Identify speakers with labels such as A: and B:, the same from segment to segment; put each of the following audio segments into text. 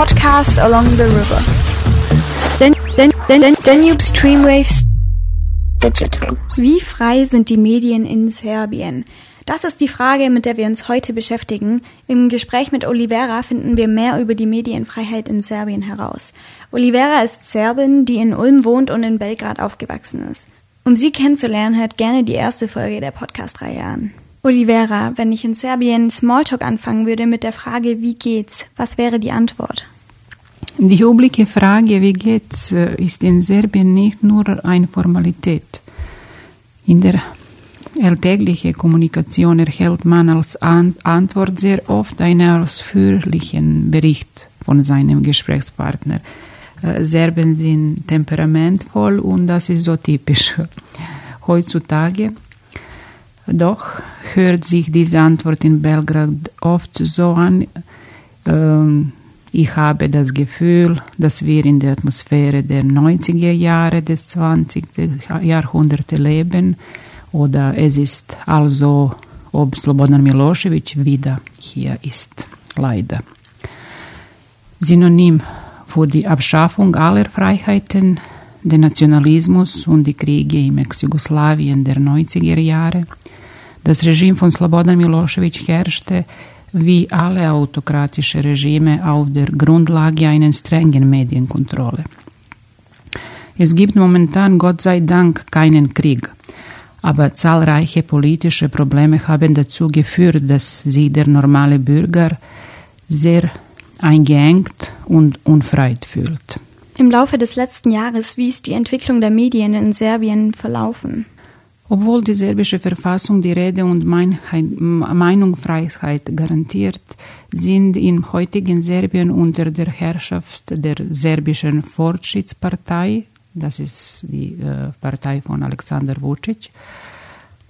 A: podcast along the river. Den, den, den, Danube Streamwaves Digital. Wie frei sind die Medien in Serbien? Das ist die Frage, mit der wir uns heute beschäftigen. Im Gespräch mit Olivera finden wir mehr über die Medienfreiheit in Serbien heraus. Olivera ist Serbin, die in Ulm wohnt und in Belgrad aufgewachsen ist. Um sie kennenzulernen, hört gerne die erste Folge der Podcast-Reihe an. Olivera, wenn ich in Serbien Smalltalk anfangen würde mit der Frage, wie geht's, was wäre die Antwort?
B: Die übliche Frage, wie geht's, äh, ist in Serbien nicht nur eine Formalität. In der alltäglichen Kommunikation erhält man als Antwort sehr oft einen ausführlichen Bericht von seinem Gesprächspartner. Äh, Serben sind temperamentvoll und das ist so typisch heutzutage. Doch hört sich diese Antwort in Belgrad oft so an, ähm, ich habe das Gefühl, dass wir in der Atmosphäre der 90er Jahre des 20. Jahrhunderts leben oder es ist also, ob Slobodan Milosevic wieder hier ist. Leider. Synonym für die Abschaffung aller Freiheiten, den Nationalismus und die Kriege im Ex-Jugoslawien der 90er Jahre. Das Regime von Slobodan Milosevic herrschte wie alle autokratische Regime auf der Grundlage einer strengen Medienkontrolle. Es gibt momentan Gott sei Dank keinen Krieg, aber zahlreiche politische Probleme haben dazu geführt, dass sich der normale Bürger sehr eingeengt und unfrei fühlt.
A: Im Laufe des letzten Jahres, wie ist die Entwicklung der Medien in Serbien verlaufen?
B: Obwohl die serbische Verfassung die Rede- und Meinungsfreiheit garantiert, sind im heutigen Serbien unter der Herrschaft der serbischen Fortschrittspartei, das ist die äh, Partei von Alexander Vucic,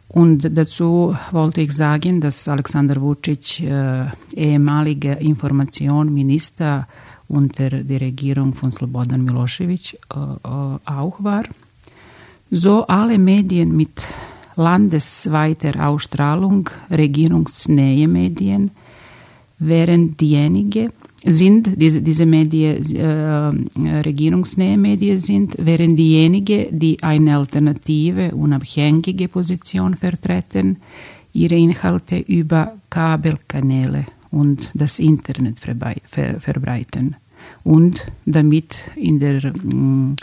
B: und dazu wollte ich sagen, dass Alexander Vucic äh, ehemaliger Informationsminister unter der Regierung von Slobodan Milosevic äh, äh auch war. So alle Medien mit landesweiter Ausstrahlung, regierungsnähe Medien, während diejenigen sind, diese, diese Medien, äh, regierungsnähe Medien sind, während diejenigen, die eine alternative, unabhängige Position vertreten, ihre Inhalte über Kabelkanäle und das Internet verbreiten und damit in der mh,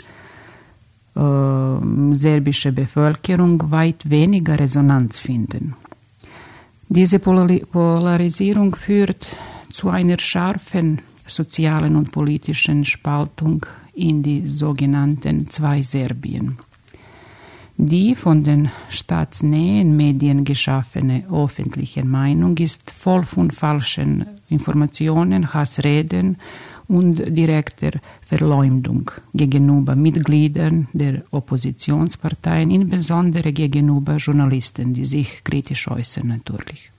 B: äh, serbische Bevölkerung weit weniger Resonanz finden. Diese Polarisierung führt zu einer scharfen sozialen und politischen Spaltung in die sogenannten zwei Serbien. Die von den staatsnähen Medien geschaffene öffentliche Meinung ist voll von falschen Informationen, Hassreden und direkter Verleumdung gegenüber Mitgliedern der Oppositionsparteien, insbesondere gegenüber Journalisten, die sich kritisch äußern natürlich.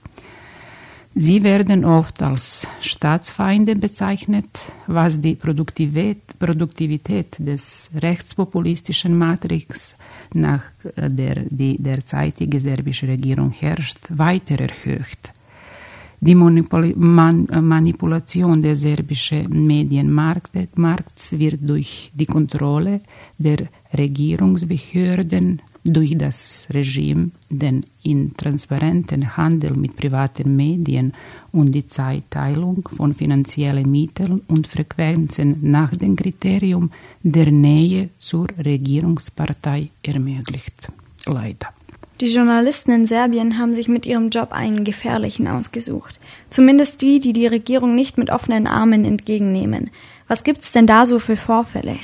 B: Sie werden oft als Staatsfeinde bezeichnet, was die Produktivität, des rechtspopulistischen Matrix, nach der die derzeitige serbische Regierung herrscht, weiter erhöht. Die Manipulation der serbischen Medienmarkts wird durch die Kontrolle der Regierungsbehörden durch das Regime, den intransparenten Handel mit privaten Medien und die Zeitteilung von finanziellen Mitteln und Frequenzen nach dem Kriterium der Nähe zur Regierungspartei ermöglicht. Leider.
A: Die Journalisten in Serbien haben sich mit ihrem Job einen gefährlichen ausgesucht. Zumindest die, die die Regierung nicht mit offenen Armen entgegennehmen. Was gibt's denn da so für Vorfälle?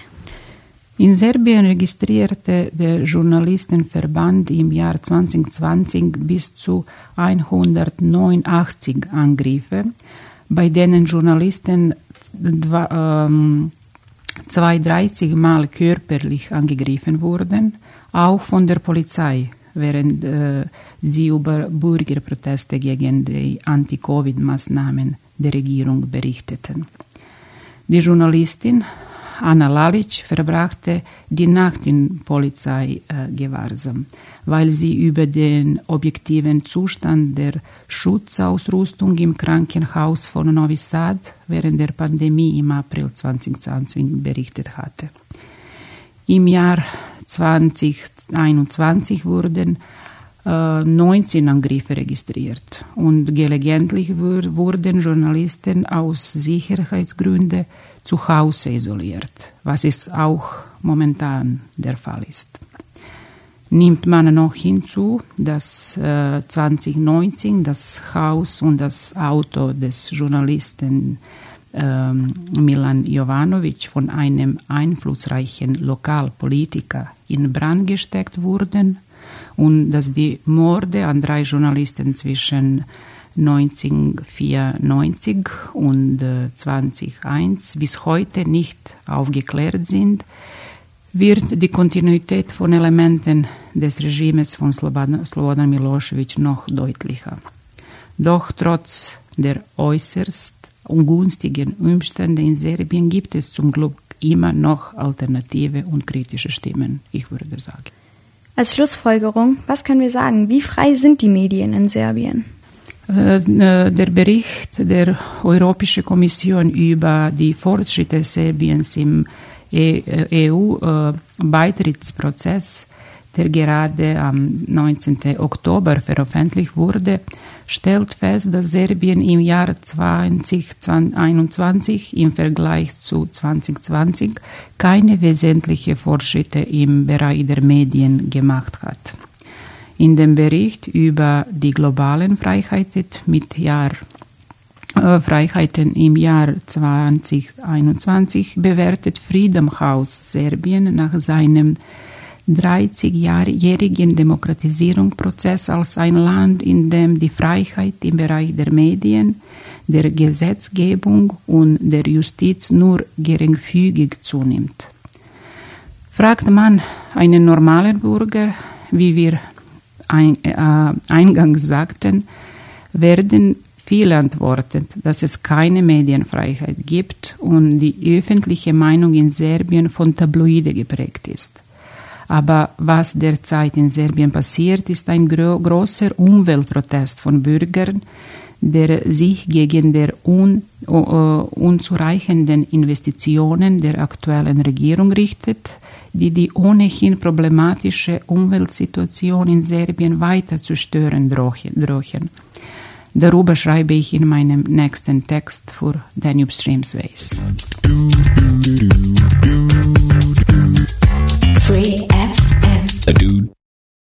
B: In Serbien registrierte der Journalistenverband im Jahr 2020 bis zu 189 Angriffe, bei denen Journalisten ähm, 32 Mal körperlich angegriffen wurden, auch von der Polizei während äh, sie über Bürgerproteste gegen die Anti-Covid-Maßnahmen der Regierung berichteten. Die Journalistin Anna Lalic verbrachte die Nacht in Polizeigewahrsam, weil sie über den objektiven Zustand der Schutzausrüstung im Krankenhaus von Novi Sad während der Pandemie im April 2020 berichtet hatte. Im Jahr 2021 wurden 19 Angriffe registriert und gelegentlich wurden Journalisten aus Sicherheitsgründen zu Hause isoliert, was es auch momentan der Fall ist. Nimmt man noch hinzu, dass äh, 2019 das Haus und das Auto des Journalisten äh, Milan Jovanovic von einem einflussreichen Lokalpolitiker in Brand gesteckt wurden und dass die Morde an drei Journalisten zwischen 1994 und 2001 bis heute nicht aufgeklärt sind, wird die Kontinuität von Elementen des Regimes von Slobodan Milosevic noch deutlicher. Doch trotz der äußerst ungünstigen Umstände in Serbien gibt es zum Glück immer noch alternative und kritische Stimmen, ich würde sagen.
A: Als Schlussfolgerung, was können wir sagen? Wie frei sind die Medien in Serbien?
B: Äh, der Bericht der Europäischen Kommission über die Fortschritte Serbiens im EU-Beitrittsprozess, e der gerade am 19. Oktober veröffentlicht wurde, stellt fest, dass Serbien im Jahr 2021 im Vergleich zu 2020 keine wesentlichen Fortschritte im Bereich der Medien gemacht hat. In dem Bericht über die globalen Freiheiten mit Jahr äh, Freiheiten im Jahr 2021 bewertet Freedom House Serbien nach seinem 30-jährigen Demokratisierungsprozess als ein Land, in dem die Freiheit im Bereich der Medien, der Gesetzgebung und der Justiz nur geringfügig zunimmt. Fragt man einen normalen Bürger, wie wir ein, äh, eingangs sagten, werden viele antworten, dass es keine Medienfreiheit gibt und die öffentliche Meinung in Serbien von Tabloide geprägt ist. Aber was derzeit in Serbien passiert, ist ein gro großer Umweltprotest von Bürgern, der sich gegen der un unzureichenden Investitionen der aktuellen Regierung richtet, die die ohnehin problematische Umweltsituation in Serbien weiter zu stören drohen. Darüber schreibe ich in meinem nächsten Text für Danube Streams Waves. Free. A dude